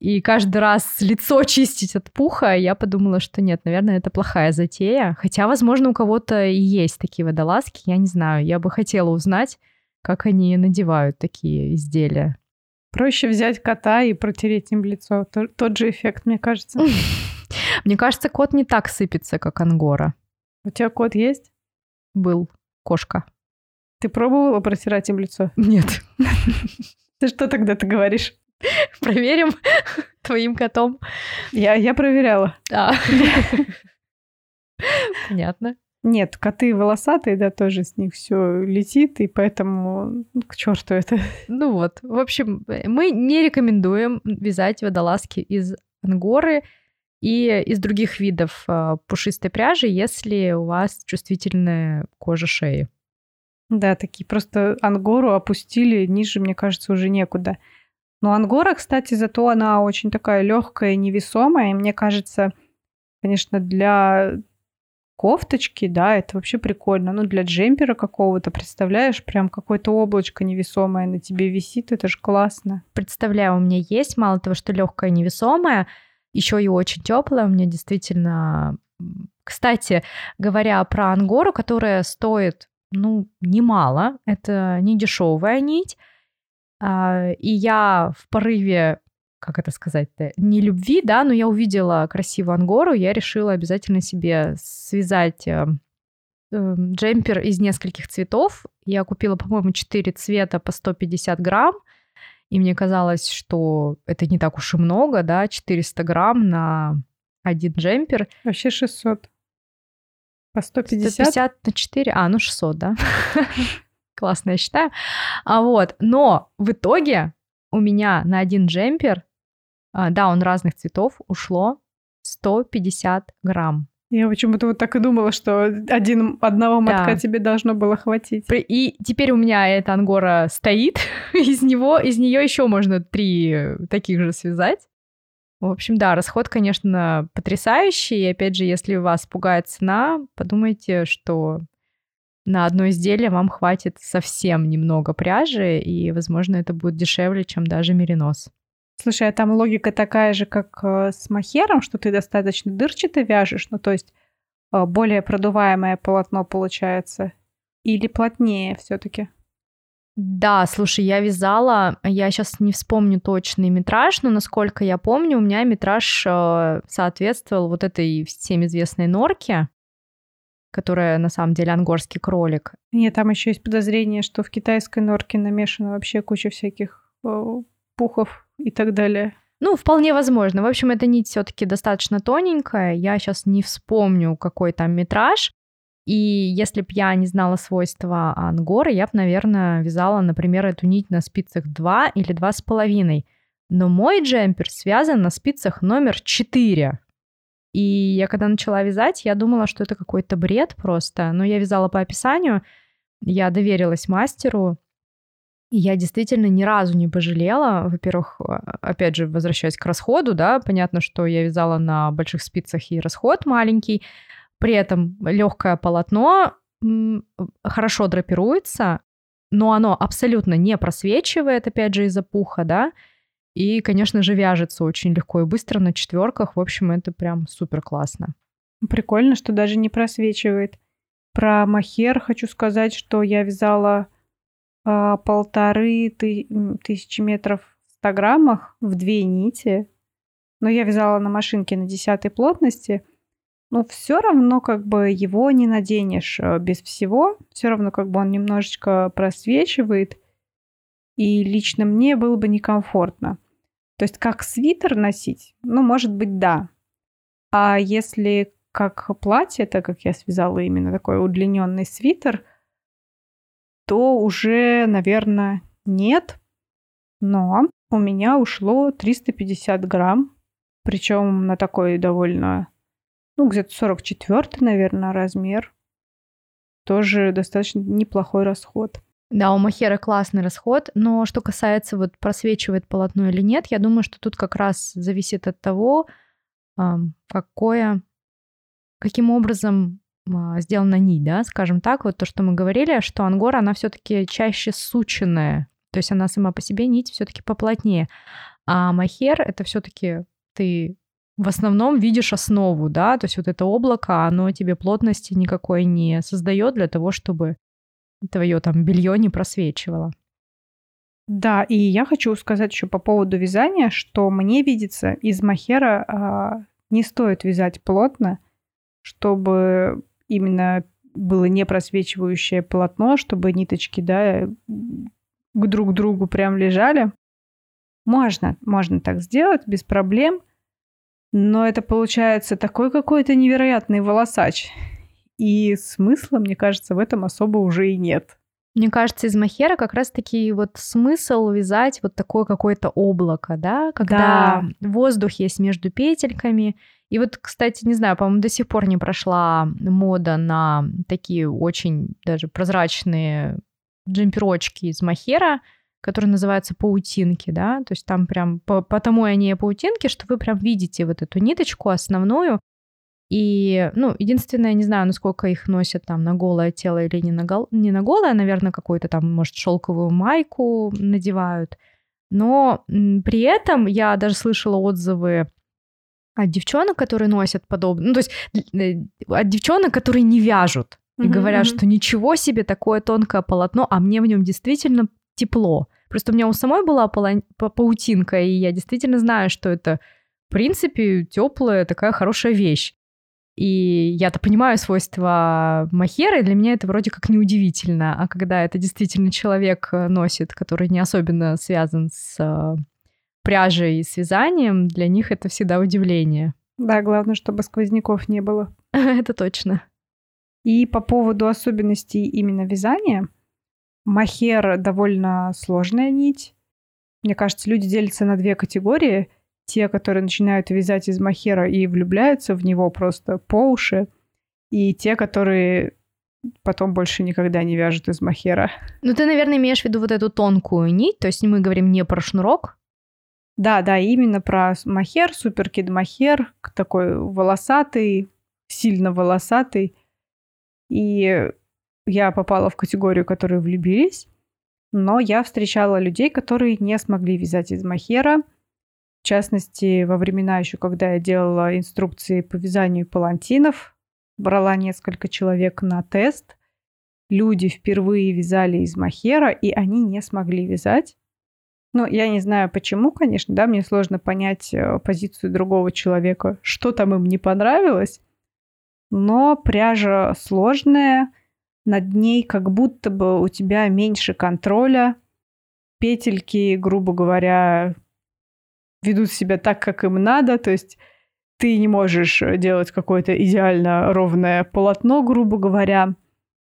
и каждый раз лицо чистить от пуха, я подумала, что нет, наверное, это плохая затея. Хотя, возможно, у кого-то и есть такие водолазки, я не знаю. Я бы хотела узнать, как они надевают такие изделия. Проще взять кота и протереть им лицо. Тот же эффект, мне кажется. Мне кажется, кот не так сыпется, как ангора. У тебя кот есть? Был. Кошка. Ты пробовала протирать им лицо? Нет. Ты что тогда ты говоришь? Проверим твоим котом. Я, я проверяла. А. Понятно. Нет, коты волосатые, да, тоже с них все летит, и поэтому ну, к черту это. Ну вот, в общем, мы не рекомендуем вязать водолазки из ангоры и из других видов э, пушистой пряжи, если у вас чувствительная кожа шеи. Да, такие просто ангору опустили ниже, мне кажется, уже некуда. Но ангора, кстати, зато она очень такая легкая, невесомая. И мне кажется, конечно, для кофточки, да, это вообще прикольно. Ну, для джемпера какого-то, представляешь, прям какое-то облачко невесомое на тебе висит, это же классно. Представляю, у меня есть, мало того, что легкая, невесомая, еще и очень теплая. У меня действительно... Кстати, говоря про ангору, которая стоит, ну, немало, это не дешевая нить, и я в порыве, как это сказать-то, не любви, да, но я увидела красивую ангору, я решила обязательно себе связать э, э, джемпер из нескольких цветов. Я купила, по-моему, 4 цвета по 150 грамм, и мне казалось, что это не так уж и много, да, 400 грамм на один джемпер. Вообще 600. По 150? 150 на 4, а, ну 600, да. классно, я считаю. А вот, но в итоге у меня на один джемпер, а, да, он разных цветов, ушло 150 грамм. Я почему-то вот так и думала, что один, одного мотка да. тебе должно было хватить. И теперь у меня эта ангора стоит, из него, из нее еще можно три таких же связать. В общем, да, расход, конечно, потрясающий. И опять же, если вас пугает цена, подумайте, что на одно изделие вам хватит совсем немного пряжи, и, возможно, это будет дешевле, чем даже меринос. Слушай, а там логика такая же, как э, с махером, что ты достаточно дырчато вяжешь, ну то есть э, более продуваемое полотно получается, или плотнее все-таки? Да, слушай, я вязала, я сейчас не вспомню точный метраж, но насколько я помню, у меня метраж э, соответствовал вот этой всем известной норке которая на самом деле ангорский кролик. Нет, там еще есть подозрение, что в китайской норке намешана вообще куча всяких э, пухов и так далее. Ну, вполне возможно. В общем, эта нить все-таки достаточно тоненькая. Я сейчас не вспомню, какой там метраж. И если бы я не знала свойства ангоры, я бы, наверное, вязала, например, эту нить на спицах 2 или 2,5. Но мой джемпер связан на спицах номер 4. И я когда начала вязать, я думала, что это какой-то бред просто. Но я вязала по описанию, я доверилась мастеру, и я действительно ни разу не пожалела. Во-первых, а, опять же, возвращаясь к расходу, да, понятно, что я вязала на больших спицах и расход маленький. При этом легкое полотно хорошо драпируется, но оно абсолютно не просвечивает, опять же, из-за пуха, да, и, конечно же, вяжется очень легко и быстро на четверках. В общем, это прям супер классно. Прикольно, что даже не просвечивает. Про махер хочу сказать, что я вязала э, полторы ты, тысячи метров в 100 граммах в две нити. Но я вязала на машинке на десятой плотности. но все равно как бы его не наденешь э, без всего. Все равно как бы он немножечко просвечивает. И лично мне было бы некомфортно. То есть как свитер носить, ну, может быть, да. А если как платье, так как я связала именно такой удлиненный свитер, то уже, наверное, нет. Но у меня ушло 350 грамм, причем на такой довольно, ну, где-то 44 наверное, размер. Тоже достаточно неплохой расход. Да, у Махера классный расход, но что касается вот просвечивает полотно или нет, я думаю, что тут как раз зависит от того, какое, каким образом а, сделана нить, да, скажем так, вот то, что мы говорили, что ангора, она все-таки чаще сученная, то есть она сама по себе нить все-таки поплотнее, а махер это все-таки ты в основном видишь основу, да, то есть вот это облако, оно тебе плотности никакой не создает для того, чтобы твое там белье не просвечивало. Да, и я хочу сказать еще по поводу вязания, что мне видится, из махера а, не стоит вязать плотно, чтобы именно было не просвечивающее полотно, чтобы ниточки, да, к друг другу прям лежали. Можно, можно так сделать без проблем, но это получается такой какой-то невероятный волосач. И смысла, мне кажется, в этом особо уже и нет. Мне кажется, из махера как раз-таки вот смысл вязать вот такое какое-то облако, да, когда да. воздух есть между петельками. И вот, кстати, не знаю, по-моему, до сих пор не прошла мода на такие очень даже прозрачные джемперочки из махера, которые называются паутинки, да, то есть там прям по, потому и они паутинки, что вы прям видите вот эту ниточку основную, и, ну, единственное, не знаю, насколько их носят там на голое тело или не на, гол... не на голое, наверное, какую-то там, может, шелковую майку надевают. Но при этом я даже слышала отзывы от девчонок, которые носят подобное, ну, то есть э, от девчонок, которые не вяжут. И mm-hmm, говорят, что ничего себе, такое тонкое полотно, а мне в нем действительно тепло. Просто у меня у самой была паутинка, и я действительно знаю, что это, в принципе, теплая такая хорошая вещь. И я-то понимаю свойства махера, и для меня это вроде как неудивительно. А когда это действительно человек э, носит, который не особенно связан с э, пряжей и связанием, для них это всегда удивление. Да, главное, чтобы сквозняков не было. это точно. И по поводу особенностей именно вязания, махер довольно сложная нить. Мне кажется, люди делятся на две категории — те, которые начинают вязать из махера и влюбляются в него просто по уши, и те, которые потом больше никогда не вяжут из махера. Ну, ты, наверное, имеешь в виду вот эту тонкую нить, то есть мы говорим не про шнурок? Да, да, именно про махер, суперкид махер, такой волосатый, сильно волосатый. И я попала в категорию, которые влюбились, но я встречала людей, которые не смогли вязать из махера, в частности, во времена еще, когда я делала инструкции по вязанию палантинов, брала несколько человек на тест, люди впервые вязали из махера, и они не смогли вязать. Ну, я не знаю почему, конечно, да, мне сложно понять э, позицию другого человека, что там им не понравилось, но пряжа сложная, над ней как будто бы у тебя меньше контроля, петельки, грубо говоря, ведут себя так, как им надо, то есть ты не можешь э, делать какое-то идеально ровное полотно, грубо говоря,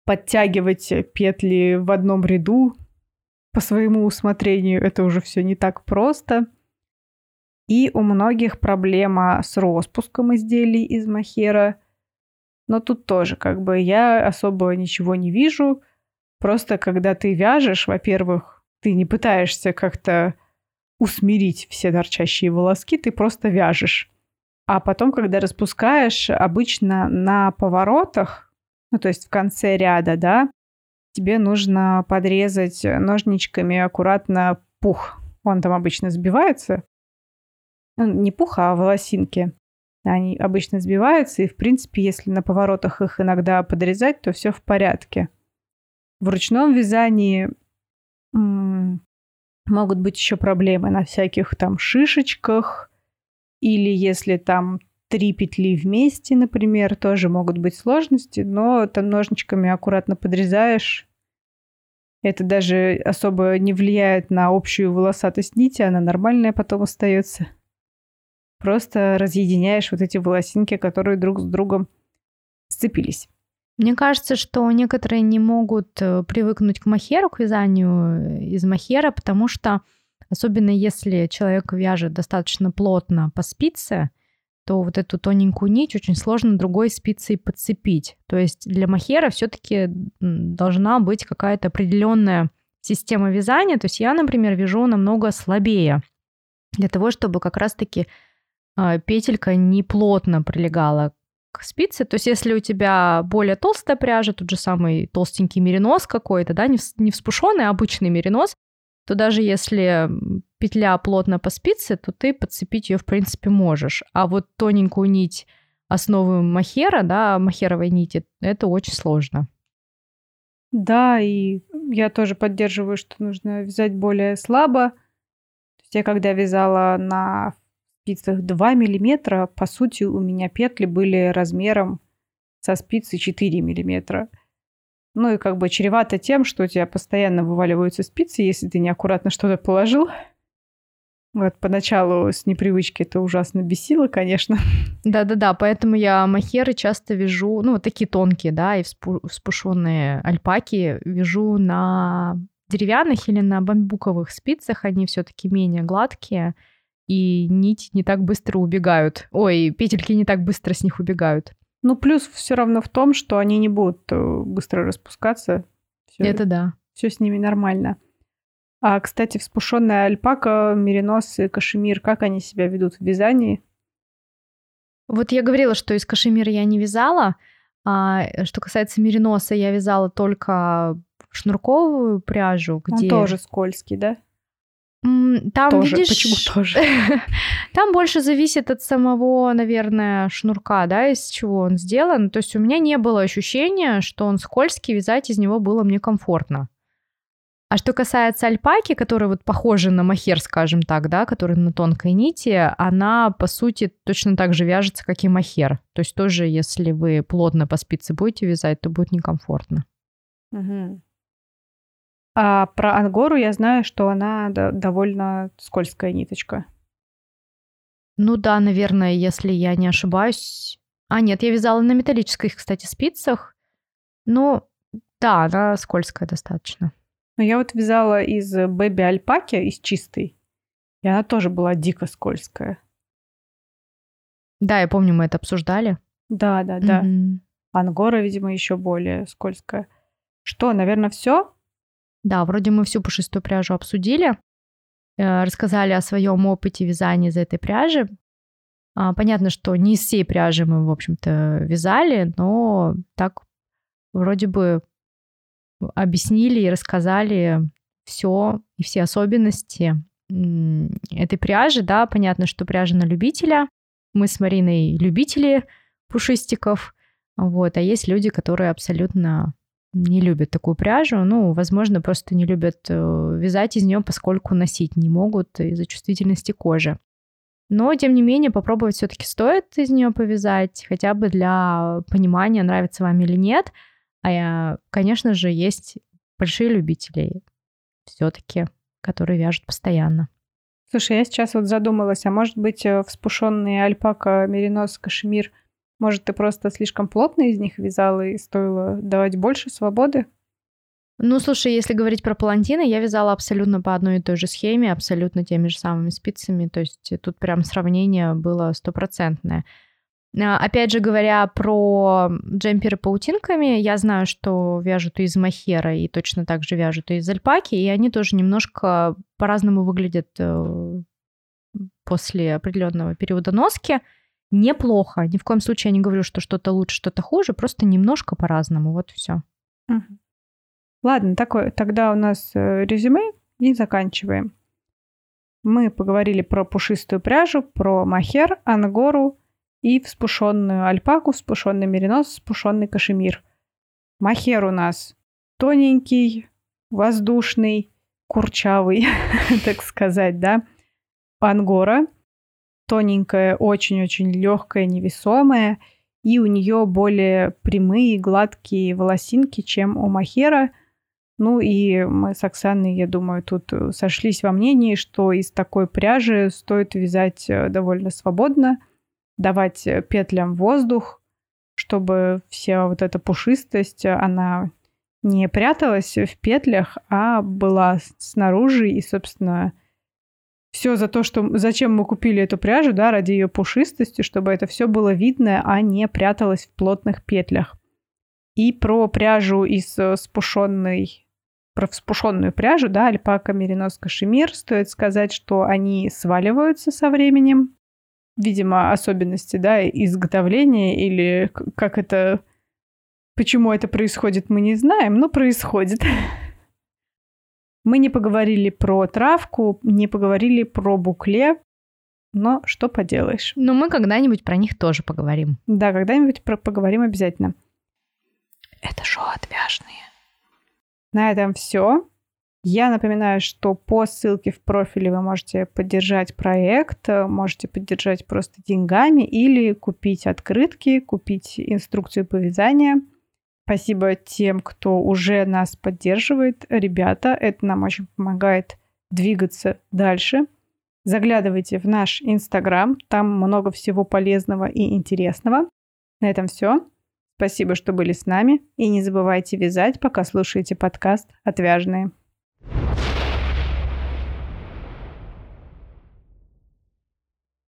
подтягивать петли в одном ряду по своему усмотрению. Это уже все не так просто. И у многих проблема с распуском изделий из махера. Но тут тоже как бы я особо ничего не вижу. Просто когда ты вяжешь, во-первых, ты не пытаешься как-то усмирить все торчащие волоски, ты просто вяжешь. А потом, когда распускаешь, обычно на поворотах, ну то есть в конце ряда, да, тебе нужно подрезать ножничками аккуратно пух. Он там обычно сбивается. Ну, не пух, а волосинки. Они обычно сбиваются, и, в принципе, если на поворотах их иногда подрезать, то все в порядке. В ручном вязании Могут быть еще проблемы на всяких там шишечках, или если там три петли вместе, например, тоже могут быть сложности, но там ножничками аккуратно подрезаешь. Это даже особо не влияет на общую волосатость нити, она нормальная потом остается. Просто разъединяешь вот эти волосинки, которые друг с другом сцепились. Мне кажется, что некоторые не могут э, привыкнуть к махеру, к вязанию из махера, потому что особенно если человек вяжет достаточно плотно по спице, то вот эту тоненькую нить очень сложно другой спицей подцепить. То есть для махера все-таки должна быть какая-то определенная система вязания. То есть я, например, вяжу намного слабее для того, чтобы как раз-таки а, петелька не плотно прилегала к спице. То есть если у тебя более толстая пряжа, тот же самый толстенький меринос какой-то, да, не вспушенный, а обычный меринос, то даже если петля плотно по спице, то ты подцепить ее, в принципе, можешь. А вот тоненькую нить основы махера, да, махеровой нити, это очень сложно. Да, и я тоже поддерживаю, что нужно вязать более слабо. То есть я когда вязала на спицах 2 миллиметра, по сути, у меня петли были размером со спицы 4 миллиметра. Ну и как бы чревато тем, что у тебя постоянно вываливаются спицы, если ты неаккуратно что-то положил. Вот поначалу с непривычки это ужасно бесило, конечно. Да-да-да, поэтому я махеры часто вяжу, ну вот такие тонкие, да, и вспушенные альпаки вяжу на деревянных или на бамбуковых спицах, они все-таки менее гладкие, и нить не так быстро убегают. Ой, петельки не так быстро с них убегают. Ну, плюс все равно в том, что они не будут э, быстро распускаться. Всё, Это да. Все с ними нормально. А, кстати, вспушенная альпака, меринос и кашемир, как они себя ведут в вязании? Вот я говорила, что из кашемира я не вязала. А что касается мериноса, я вязала только шнурковую пряжу, где... Он тоже скользкий, да? Там, тоже. видишь, Почему тоже? там больше зависит от самого, наверное, шнурка, да, из чего он сделан. То есть у меня не было ощущения, что он скользкий, вязать из него было мне комфортно. А что касается альпаки, которая вот похожа на махер, скажем так, да, которая на тонкой нити, она, по сути, точно так же вяжется, как и махер. То есть тоже, если вы плотно по спице будете вязать, то будет некомфортно. Угу. А про ангору я знаю, что она довольно скользкая ниточка. Ну да, наверное, если я не ошибаюсь. А, нет, я вязала на металлических, кстати, спицах. Ну, да, она скользкая достаточно. Но я вот вязала из бэби-альпаки, из чистой, и она тоже была дико скользкая. Да, я помню, мы это обсуждали. Да, да, да. Mm-hmm. Ангора, видимо, еще более скользкая. Что, наверное, все? Да, вроде мы всю пушистую пряжу обсудили, э, рассказали о своем опыте вязания из этой пряжи. А, понятно, что не из всей пряжи мы, в общем-то, вязали, но так вроде бы объяснили и рассказали все и все особенности этой пряжи, да, понятно, что пряжа на любителя. Мы с Мариной любители пушистиков, вот, а есть люди, которые абсолютно не любят такую пряжу. Ну, возможно, просто не любят э, вязать из нее, поскольку носить не могут из-за чувствительности кожи. Но, тем не менее, попробовать все-таки стоит из нее повязать, хотя бы для понимания, нравится вам или нет. А, конечно же, есть большие любители все-таки, которые вяжут постоянно. Слушай, я сейчас вот задумалась, а может быть, э, вспушенные альпака, меринос, кашемир – может, ты просто слишком плотно из них вязала и стоило давать больше свободы? Ну, слушай, если говорить про палантины, я вязала абсолютно по одной и той же схеме, абсолютно теми же самыми спицами. То есть тут прям сравнение было стопроцентное. А, опять же, говоря про джемперы паутинками, я знаю, что вяжут из махера и точно так же вяжут из альпаки, и они тоже немножко по-разному выглядят э, после определенного периода носки неплохо. Ни в коем случае я не говорю, что что-то лучше, что-то хуже, просто немножко по-разному. Вот все. Угу. Ладно, такое, тогда у нас э, резюме и заканчиваем. Мы поговорили про пушистую пряжу, про махер, ангору и вспушенную альпаку, вспушенный меринос, вспушенный кашемир. Махер у нас тоненький, воздушный, курчавый, так сказать, да. Ангора тоненькая, очень-очень легкая, невесомая, и у нее более прямые, гладкие волосинки, чем у махера. Ну и мы с Оксаной, я думаю, тут сошлись во мнении, что из такой пряжи стоит вязать э, довольно свободно, давать петлям воздух, чтобы вся вот эта пушистость, она не пряталась в петлях, а была снаружи и, собственно, все за то, что зачем мы купили эту пряжу, да, ради ее пушистости, чтобы это все было видно, а не пряталось в плотных петлях. И про пряжу из э, спушенной, про вспушенную пряжу, да, альпака, меринос, кашемир, стоит сказать, что они сваливаются со временем. Видимо, особенности, да, изготовления или как это, почему это происходит, мы не знаем, но происходит. Мы не поговорили про травку, не поговорили про букле, но что поделаешь. Но мы когда-нибудь про них тоже поговорим. Да, когда-нибудь про поговорим обязательно. Это шоу отвяжные. На этом все. Я напоминаю, что по ссылке в профиле вы можете поддержать проект, можете поддержать просто деньгами или купить открытки, купить инструкцию по вязанию – Спасибо тем, кто уже нас поддерживает. Ребята, это нам очень помогает двигаться дальше. Заглядывайте в наш Инстаграм, там много всего полезного и интересного. На этом все. Спасибо, что были с нами. И не забывайте вязать, пока слушаете подкаст «Отвяжные».